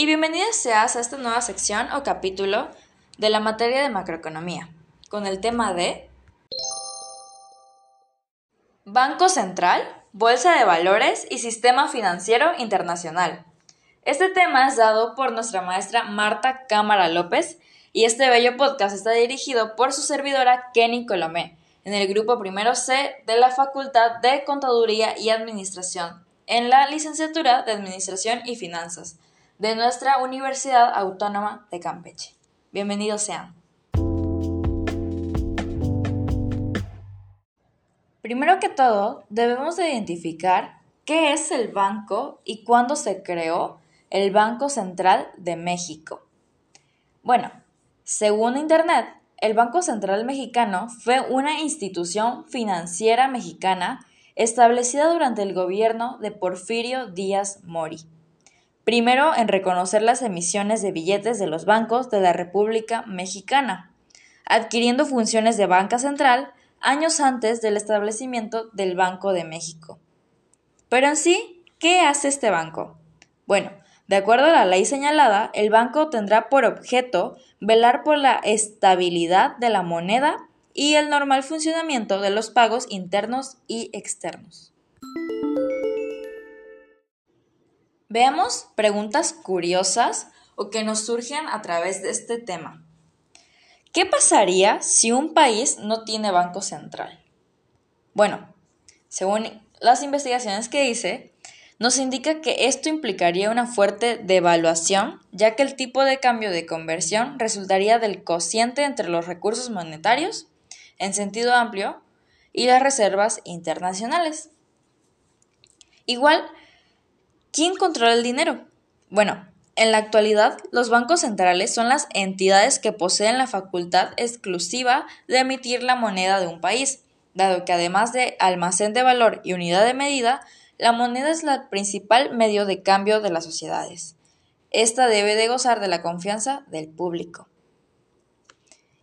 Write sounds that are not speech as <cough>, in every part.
Y bienvenidas seas a esta nueva sección o capítulo de la materia de macroeconomía, con el tema de Banco Central, Bolsa de Valores y Sistema Financiero Internacional. Este tema es dado por nuestra maestra Marta Cámara López y este bello podcast está dirigido por su servidora Kenny Colomé en el grupo primero C de la Facultad de Contaduría y Administración en la licenciatura de Administración y Finanzas de nuestra Universidad Autónoma de Campeche. Bienvenidos sean. Primero que todo, debemos de identificar qué es el banco y cuándo se creó el Banco Central de México. Bueno, según Internet, el Banco Central Mexicano fue una institución financiera mexicana establecida durante el gobierno de Porfirio Díaz Mori. Primero en reconocer las emisiones de billetes de los bancos de la República Mexicana, adquiriendo funciones de banca central años antes del establecimiento del Banco de México. Pero en sí, ¿qué hace este banco? Bueno, de acuerdo a la ley señalada, el banco tendrá por objeto velar por la estabilidad de la moneda y el normal funcionamiento de los pagos internos y externos. Veamos preguntas curiosas o que nos surgen a través de este tema. ¿Qué pasaría si un país no tiene banco central? Bueno, según las investigaciones que hice, nos indica que esto implicaría una fuerte devaluación, ya que el tipo de cambio de conversión resultaría del cociente entre los recursos monetarios en sentido amplio y las reservas internacionales. Igual, ¿quién controla el dinero? Bueno, en la actualidad, los bancos centrales son las entidades que poseen la facultad exclusiva de emitir la moneda de un país, dado que además de almacén de valor y unidad de medida, la moneda es el principal medio de cambio de las sociedades. Esta debe de gozar de la confianza del público.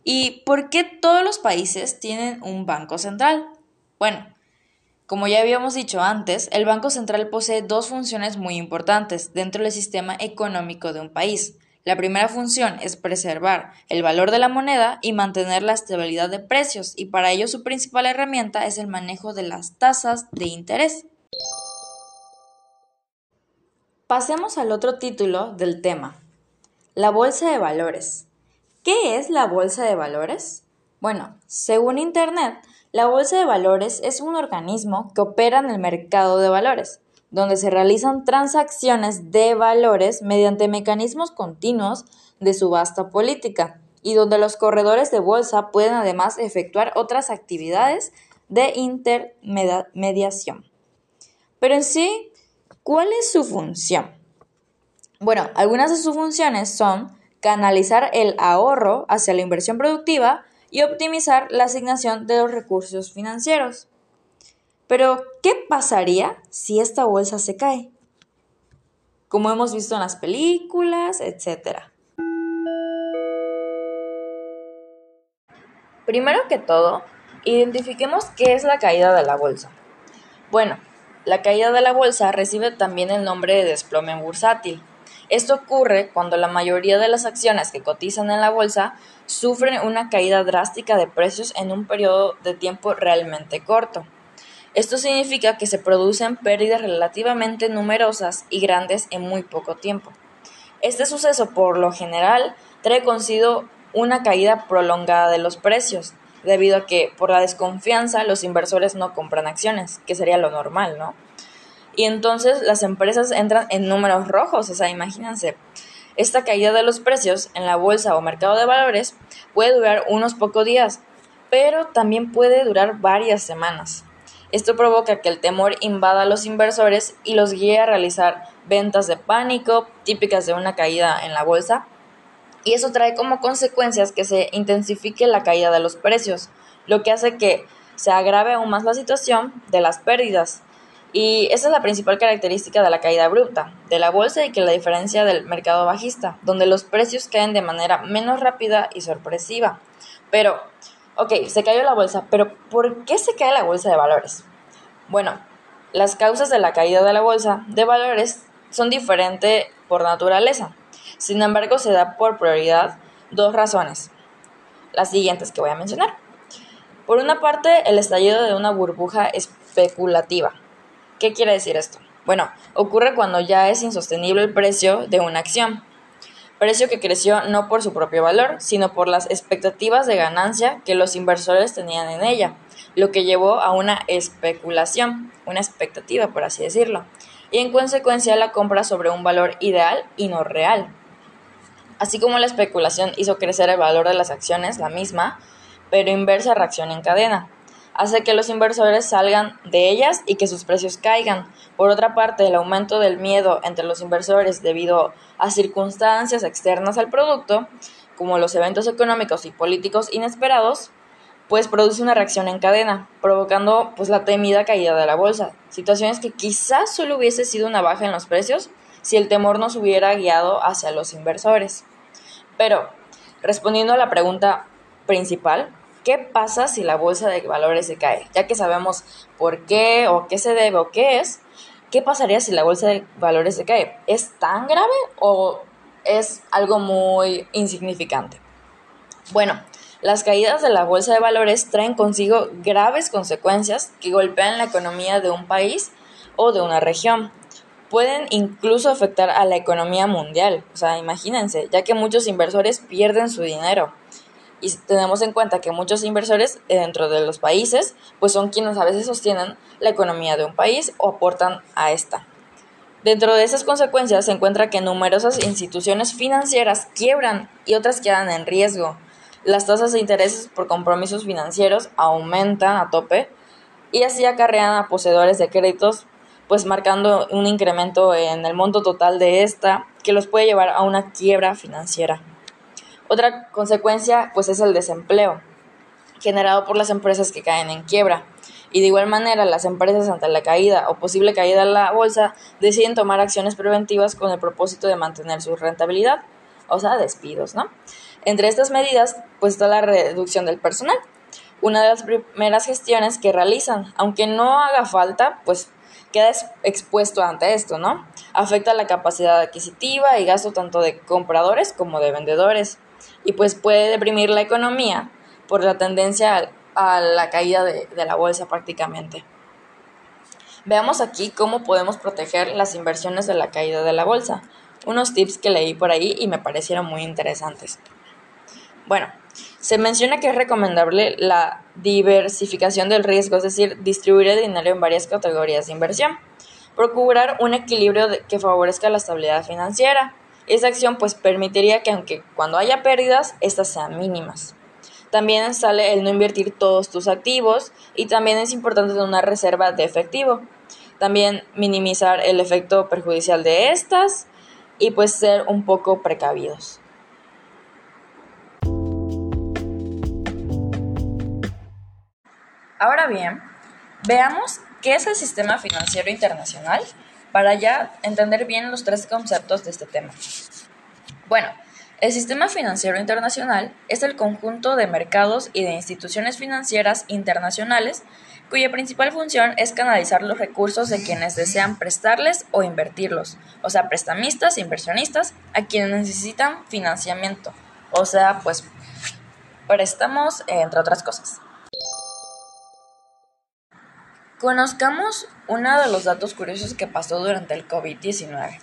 ¿Y por qué todos los países tienen un banco central? Bueno, como ya habíamos dicho antes, el Banco Central posee dos funciones muy importantes dentro del sistema económico de un país. La primera función es preservar el valor de la moneda y mantener la estabilidad de precios, y para ello su principal herramienta es el manejo de las tasas de interés. Pasemos al otro título del tema, la Bolsa de Valores. ¿Qué es la Bolsa de Valores? Bueno, según Internet, la Bolsa de Valores es un organismo que opera en el mercado de valores, donde se realizan transacciones de valores mediante mecanismos continuos de subasta política y donde los corredores de bolsa pueden además efectuar otras actividades de intermediación. Pero en sí, ¿cuál es su función? Bueno, algunas de sus funciones son canalizar el ahorro hacia la inversión productiva y optimizar la asignación de los recursos financieros. Pero, ¿qué pasaría si esta bolsa se cae? Como hemos visto en las películas, etc. Primero que todo, identifiquemos qué es la caída de la bolsa. Bueno, la caída de la bolsa recibe también el nombre de desplome bursátil esto ocurre cuando la mayoría de las acciones que cotizan en la bolsa sufren una caída drástica de precios en un periodo de tiempo realmente corto. Esto significa que se producen pérdidas relativamente numerosas y grandes en muy poco tiempo. Este suceso, por lo general, trae consigo una caída prolongada de los precios, debido a que, por la desconfianza, los inversores no compran acciones, que sería lo normal, ¿no? Y entonces las empresas entran en números rojos, o sea, imagínense. Esta caída de los precios en la bolsa o mercado de valores puede durar unos pocos días, pero también puede durar varias semanas. Esto provoca que el temor invada a los inversores y los guíe a realizar ventas de pánico típicas de una caída en la bolsa. Y eso trae como consecuencias que se intensifique la caída de los precios, lo que hace que se agrave aún más la situación de las pérdidas y esa es la principal característica de la caída bruta de la bolsa y que la diferencia del mercado bajista, donde los precios caen de manera menos rápida y sorpresiva. Pero, ok, se cayó la bolsa, pero ¿por qué se cae la bolsa de valores? Bueno, las causas de la caída de la bolsa de valores son diferentes por naturaleza. Sin embargo, se da por prioridad dos razones, las siguientes que voy a mencionar. Por una parte, el estallido de una burbuja especulativa. ¿Qué quiere decir esto? Bueno, ocurre cuando ya es insostenible el precio de una acción, precio que creció no por su propio valor, sino por las expectativas de ganancia que los inversores tenían en ella, lo que llevó a una especulación, una expectativa, por así decirlo, y en consecuencia la compra sobre un valor ideal y no real. Así como la especulación hizo crecer el valor de las acciones, la misma, pero inversa reacción en cadena. Hace que los inversores salgan de ellas y que sus precios caigan. Por otra parte, el aumento del miedo entre los inversores debido a circunstancias externas al producto, como los eventos económicos y políticos inesperados, pues produce una reacción en cadena, provocando pues la temida caída de la bolsa. Situaciones que quizás solo hubiese sido una baja en los precios si el temor nos hubiera guiado hacia los inversores. Pero, respondiendo a la pregunta principal, ¿qué pasa si la bolsa de valores se cae? Ya que sabemos por qué o qué se debe o qué es, ¿qué pasaría si la bolsa de valores se cae? ¿Es tan grave o es algo muy insignificante? Bueno, las caídas de la bolsa de valores traen consigo graves consecuencias que golpean la economía de un país o de una región. Pueden incluso afectar a la economía mundial. O sea, imagínense, ya que muchos inversores pierden su dinero y tenemos en cuenta que muchos inversores dentro de los países pues son quienes a veces sostienen la economía de un país o aportan a esta. Dentro de esas consecuencias se encuentra que numerosas instituciones financieras quiebran y otras quedan en riesgo. Las tasas de intereses por compromisos financieros aumentan a tope y así acarrean a poseedores de créditos pues marcando un incremento en el monto total de esta que los puede llevar a una quiebra financiera. Otra consecuencia pues es el desempleo generado por las empresas que caen en quiebra. Y de igual manera, las empresas ante la caída o posible caída de la bolsa deciden tomar acciones preventivas con el propósito de mantener su rentabilidad, o sea, despidos, ¿no? Entre estas medidas, pues está la reducción del personal, una de las primeras gestiones que realizan, aunque no haga falta, pues queda expuesto ante esto, ¿no? Afecta la capacidad adquisitiva y gasto tanto de compradores como de vendedores y pues puede deprimir la economía por la tendencia a la caída de, la bolsa prácticamente. Veamos aquí cómo podemos proteger las inversiones de la caída de la bolsa. Unos tips que leí por ahí y me parecieron muy interesantes. Bueno, se menciona que es recomendable la diversificación del riesgo, es decir, distribuir el dinero en varias categorías de inversión. Procurar un equilibrio que favorezca la estabilidad financiera, esa acción pues permitiría que aunque cuando haya pérdidas, estas sean mínimas. También sale el no invertir todos tus activos y también es importante tener una reserva de efectivo. También minimizar el efecto perjudicial de estas y pues ser un poco precavidos. Ahora bien, veamos qué es el sistema financiero internacional para ya entender bien los tres conceptos de este tema. Bueno, el sistema financiero internacional es el conjunto de mercados y de instituciones financieras internacionales cuya principal función es canalizar los recursos de quienes desean prestarles o invertirlos, o sea, prestamistas inversionistas a quienes necesitan financiamiento, o sea, pues préstamos, entre otras cosas. Conozcamos uno de los datos curiosos que pasó durante el COVID-19.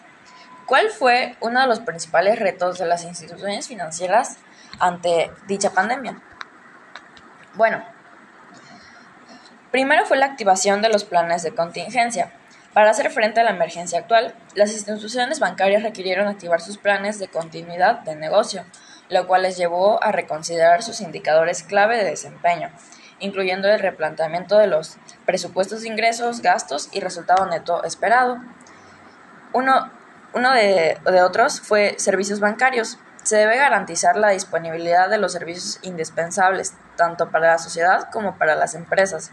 ¿Cuál fue uno de los principales retos de las instituciones financieras ante dicha pandemia? Bueno, primero fue la activación de los planes de contingencia. Para hacer frente a la emergencia actual, las instituciones bancarias requirieron activar sus planes de continuidad de negocio, lo cual les llevó a reconsiderar sus indicadores clave de desempeño incluyendo el replanteamiento de los presupuestos de ingresos, gastos y resultado neto esperado. Uno, de, de otros fue servicios bancarios. Se debe garantizar la disponibilidad de los servicios indispensables, tanto para la sociedad como para las empresas,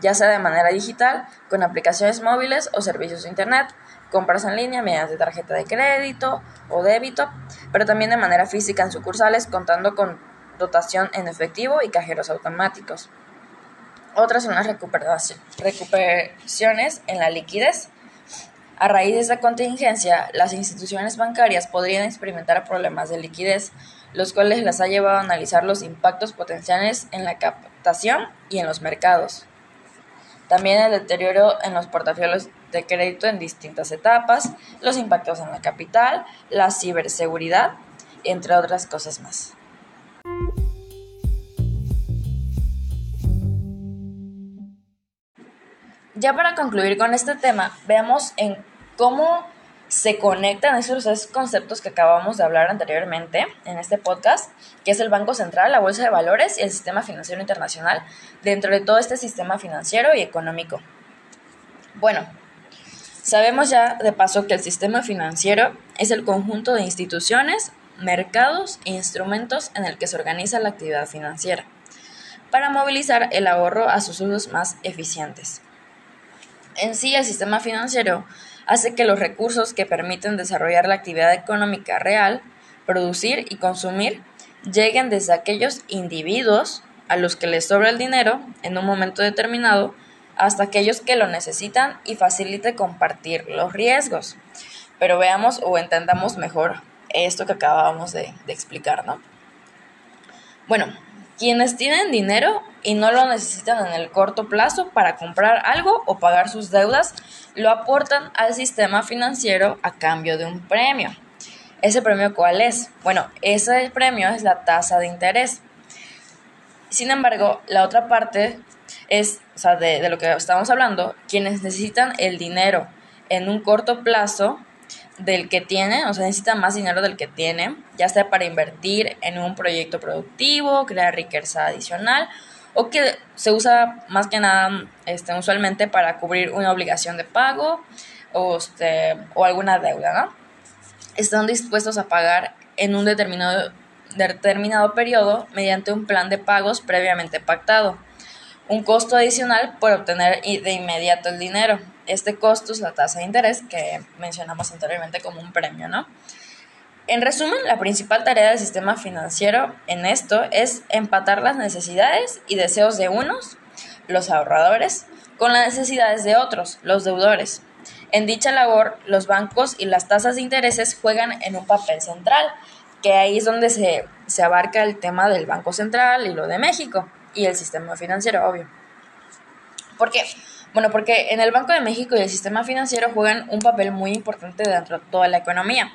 ya sea de manera digital, con aplicaciones móviles o servicios de Internet, compras en línea mediante tarjeta de crédito o débito, pero también de manera física en sucursales, contando con dotación en efectivo y cajeros automáticos. Otras son las recuperaciones en la liquidez. A raíz de esta contingencia, las instituciones bancarias podrían experimentar problemas de liquidez, los cuales las ha llevado a analizar los impactos potenciales en la captación y en los mercados. También el deterioro en los portafolios de crédito en distintas etapas, los impactos en la capital, la ciberseguridad, entre otras cosas más. Ya para concluir con este tema, veamos en cómo se conectan esos tres conceptos que acabamos de hablar anteriormente en este podcast, que es el Banco Central, la Bolsa de Valores y el Sistema Financiero Internacional, dentro de todo este sistema financiero y económico. Bueno, sabemos ya de paso que el sistema financiero es el conjunto de instituciones, mercados e instrumentos en el que se organiza la actividad financiera, para movilizar el ahorro a sus usos más eficientes. En sí, el sistema financiero hace que los recursos que permiten desarrollar la actividad económica real, producir y consumir, lleguen desde aquellos individuos a los que les sobra el dinero en un momento determinado hasta aquellos que lo necesitan y facilite compartir los riesgos. Pero veamos o entendamos mejor esto que acabábamos de, de explicar, ¿no? Bueno, quienes tienen dinero y no lo necesitan en el corto plazo para comprar algo o pagar sus deudas, lo aportan al sistema financiero a cambio de un premio. ¿Ese premio cuál es? Bueno, ese premio es la tasa de interés. Sin embargo, la otra parte es, o sea, de, de lo que estamos hablando, quienes necesitan el dinero en un corto plazo del que tiene, o sea, necesita más dinero del que tiene, ya sea para invertir en un proyecto productivo, crear riqueza adicional, o que se usa más que nada este, usualmente para cubrir una obligación de pago o, este, o alguna deuda. Están dispuestos a pagar en un determinado, determinado periodo mediante un plan de pagos previamente pactado. Un costo adicional por obtener de inmediato el dinero este costo es la tasa de interés que mencionamos anteriormente como un premio, ¿no? En resumen, la principal tarea del sistema financiero en esto es empatar las necesidades y deseos de unos, los ahorradores, con las necesidades de otros, los deudores. En dicha labor, los bancos y las tasas de intereses juegan en un papel central, que ahí es donde se, se abarca el tema del Banco Central y lo de México y el sistema financiero, obvio. ¿Por qué? Bueno, porque en el Banco de México y el sistema financiero juegan un papel muy importante dentro de toda la economía.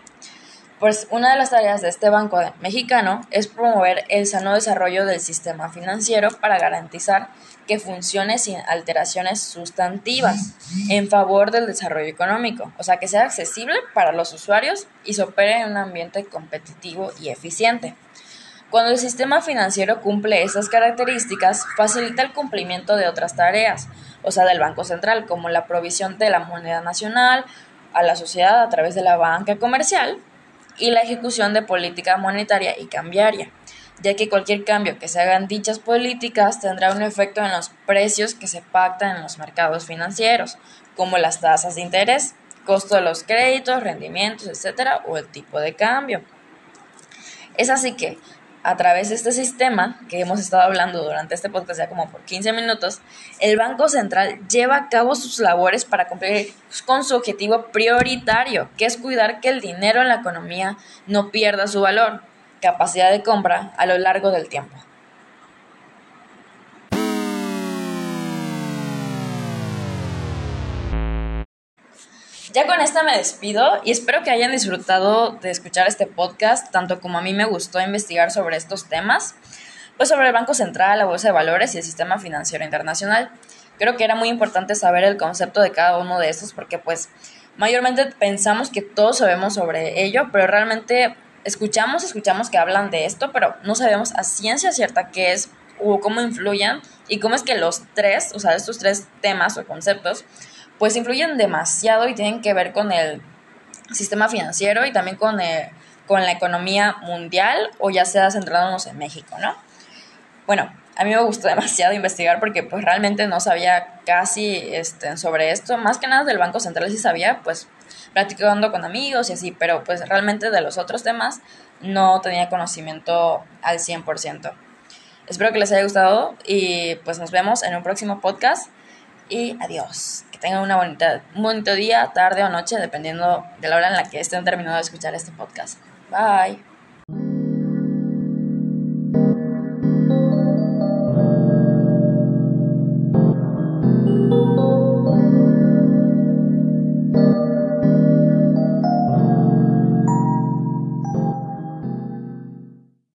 Pues una de las tareas de este banco mexicano es promover el sano desarrollo del sistema financiero para garantizar que funcione sin alteraciones sustantivas en favor del desarrollo económico, o sea, que sea accesible para los usuarios y se opere en un ambiente competitivo y eficiente. Cuando el sistema financiero cumple esas características, facilita el cumplimiento de otras tareas, o sea, del Banco Central, como la provisión de la moneda nacional a la sociedad a través de la banca comercial y la ejecución de política monetaria y cambiaria, ya que cualquier cambio que se haga en dichas políticas tendrá un efecto en los precios que se pactan en los mercados financieros, como las tasas de interés, costo de los créditos, rendimientos, etcétera, o el tipo de cambio. Es así que a través de este sistema que hemos estado hablando durante este podcast ya como por 15 minutos, el Banco Central lleva a cabo sus labores para cumplir con su objetivo prioritario, que es cuidar que el dinero en la economía no pierda su valor, capacidad de compra a lo largo del tiempo. Ya con esta me despido y espero que hayan disfrutado de escuchar este podcast, tanto como a mí me gustó investigar sobre estos temas, pues sobre el Banco Central, la Bolsa de Valores y el Sistema Financiero Internacional. Creo que era muy importante saber el concepto de cada uno de estos porque pues mayormente pensamos que todos sabemos sobre ello, pero realmente escuchamos, escuchamos que hablan de esto, pero no sabemos a ciencia cierta qué es o cómo influyen y cómo es que los tres, o sea, estos tres temas o conceptos, pues influyen demasiado y tienen que ver con el sistema financiero y también con, con la economía mundial o ya sea centrándonos en México, ¿no? Bueno, a mí me gustó <laughs> demasiado investigar porque pues realmente no sabía casi este, sobre esto, más que nada del Banco Central sí sabía, pues platicando con amigos y así, pero pues realmente de los otros temas no tenía conocimiento al 100%. Espero que les haya gustado y pues nos vemos en un próximo podcast y adiós. Que tengan una bonita, un bonito día, tarde o noche, dependiendo de la hora en la que estén terminando de escuchar este podcast. Bye.